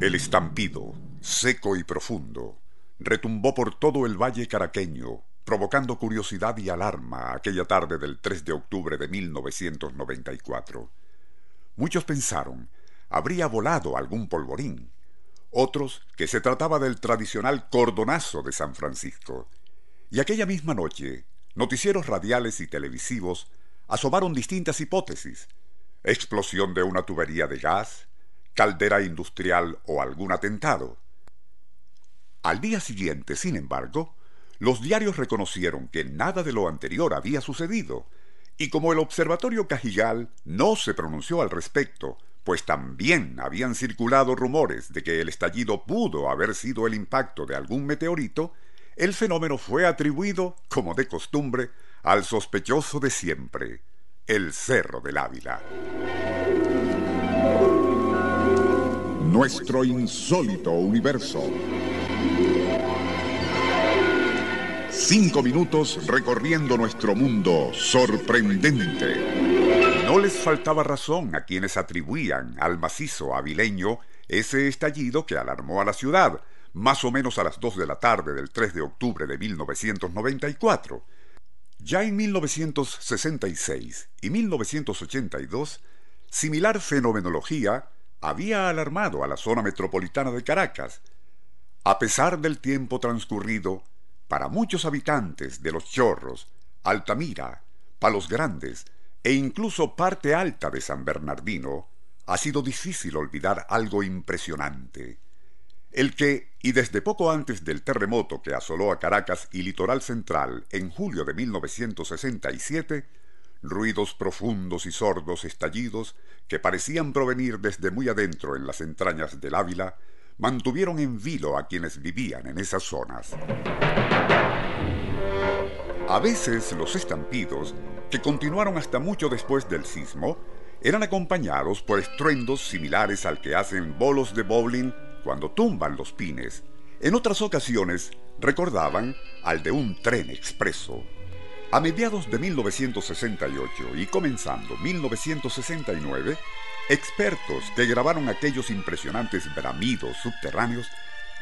El estampido, seco y profundo, retumbó por todo el valle caraqueño, provocando curiosidad y alarma aquella tarde del 3 de octubre de 1994. Muchos pensaron, habría volado algún polvorín. Otros que se trataba del tradicional cordonazo de San Francisco. Y aquella misma noche, noticieros radiales y televisivos asomaron distintas hipótesis. Explosión de una tubería de gas, caldera industrial o algún atentado. Al día siguiente, sin embargo, los diarios reconocieron que nada de lo anterior había sucedido, y como el Observatorio Cajigal no se pronunció al respecto, pues también habían circulado rumores de que el estallido pudo haber sido el impacto de algún meteorito, el fenómeno fue atribuido, como de costumbre, al sospechoso de siempre, el Cerro del Ávila. Nuestro insólito universo. Cinco minutos recorriendo nuestro mundo sorprendente. No les faltaba razón a quienes atribuían al macizo avileño ese estallido que alarmó a la ciudad, más o menos a las dos de la tarde del 3 de octubre de 1994 ya en 1966 y 1982, similar fenomenología había alarmado a la zona metropolitana de Caracas. A pesar del tiempo transcurrido, para muchos habitantes de Los Chorros, Altamira, Palos Grandes e incluso parte alta de San Bernardino, ha sido difícil olvidar algo impresionante el que, y desde poco antes del terremoto que asoló a Caracas y Litoral Central en julio de 1967, ruidos profundos y sordos estallidos que parecían provenir desde muy adentro en las entrañas del Ávila, mantuvieron en vilo a quienes vivían en esas zonas. A veces los estampidos, que continuaron hasta mucho después del sismo, eran acompañados por estruendos similares al que hacen bolos de bowling cuando tumban los pines, en otras ocasiones recordaban al de un tren expreso. A mediados de 1968 y comenzando 1969, expertos que grabaron aquellos impresionantes bramidos subterráneos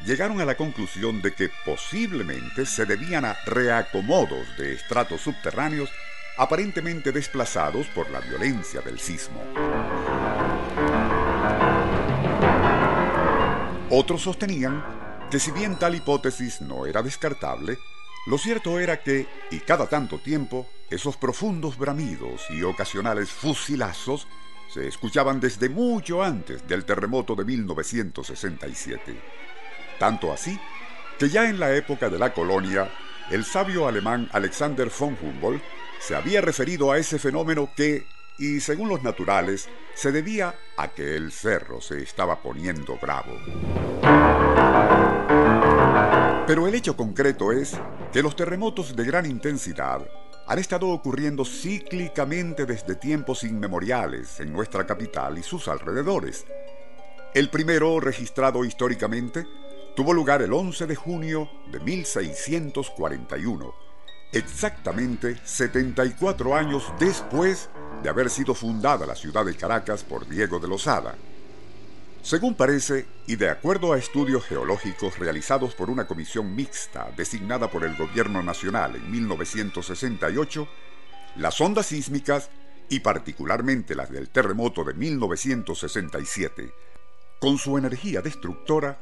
llegaron a la conclusión de que posiblemente se debían a reacomodos de estratos subterráneos aparentemente desplazados por la violencia del sismo. Otros sostenían que si bien tal hipótesis no era descartable, lo cierto era que, y cada tanto tiempo, esos profundos bramidos y ocasionales fusilazos se escuchaban desde mucho antes del terremoto de 1967. Tanto así que ya en la época de la colonia, el sabio alemán Alexander von Humboldt se había referido a ese fenómeno que, y según los naturales, se debía a que el cerro se estaba poniendo bravo. Pero el hecho concreto es que los terremotos de gran intensidad han estado ocurriendo cíclicamente desde tiempos inmemoriales en nuestra capital y sus alrededores. El primero, registrado históricamente, tuvo lugar el 11 de junio de 1641, exactamente 74 años después de haber sido fundada la ciudad de Caracas por Diego de Lozada. Según parece, y de acuerdo a estudios geológicos realizados por una comisión mixta designada por el Gobierno Nacional en 1968, las ondas sísmicas, y particularmente las del terremoto de 1967, con su energía destructora,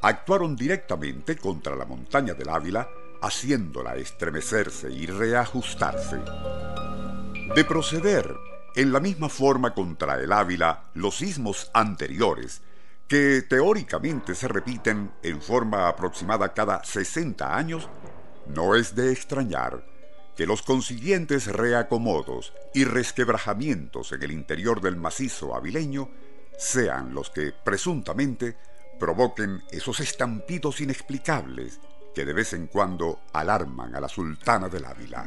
actuaron directamente contra la montaña del Ávila, haciéndola estremecerse y reajustarse. De proceder en la misma forma contra el Ávila los sismos anteriores, que teóricamente se repiten en forma aproximada cada 60 años, no es de extrañar que los consiguientes reacomodos y resquebrajamientos en el interior del macizo avileño sean los que presuntamente provoquen esos estampidos inexplicables que de vez en cuando alarman a la sultana del Ávila.